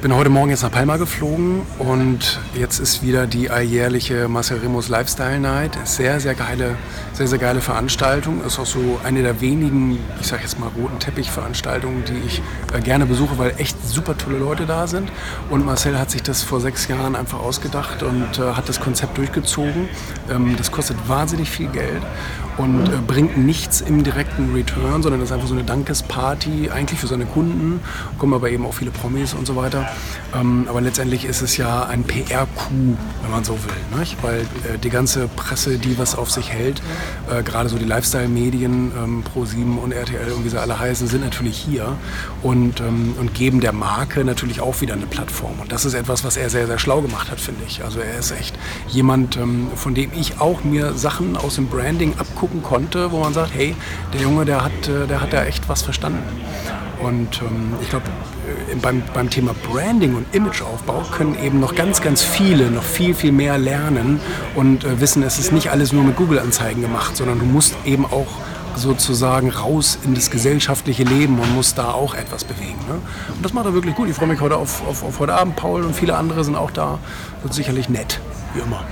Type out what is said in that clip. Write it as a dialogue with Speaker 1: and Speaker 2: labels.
Speaker 1: bin heute Morgen jetzt nach Palma geflogen und jetzt ist wieder die alljährliche Marcel Remus Lifestyle Night. Sehr, sehr geile, sehr, sehr geile Veranstaltung. Ist auch so eine der wenigen, ich sag jetzt mal, roten Teppich-Veranstaltungen, die ich äh, gerne besuche, weil echt super tolle Leute da sind. Und Marcel hat sich das vor sechs Jahren einfach ausgedacht und äh, hat das Konzept durchgezogen. Ähm, das kostet wahnsinnig viel Geld und äh, bringt nichts im direkten Return, sondern ist einfach so eine Dankesparty, eigentlich für seine Kunden, kommen aber eben auch viele Promis und so weiter. Ähm, aber letztendlich ist es ja ein PR-Coup, wenn man so will. Nicht? Weil äh, die ganze Presse, die was auf sich hält, äh, gerade so die Lifestyle-Medien, ähm, Pro7 und RTL und wie sie alle heißen, sind natürlich hier und, ähm, und geben der Marke natürlich auch wieder eine Plattform. Und das ist etwas, was er sehr, sehr schlau gemacht hat, finde ich. Also er ist echt jemand, ähm, von dem ich auch mir Sachen aus dem Branding abgucken konnte, wo man sagt, hey, der Junge, der hat, äh, der hat da echt was verstanden. Und ähm, ich glaube, äh, beim, beim Thema Branding und Imageaufbau können eben noch ganz, ganz viele noch viel, viel mehr lernen und äh, wissen, es ist nicht alles nur mit Google-Anzeigen gemacht, sondern du musst eben auch sozusagen raus in das gesellschaftliche Leben und musst da auch etwas bewegen. Ne? Und das macht er wirklich gut. Ich freue mich heute auf, auf, auf heute Abend. Paul und viele andere sind auch da. Wird sicherlich nett, wie immer.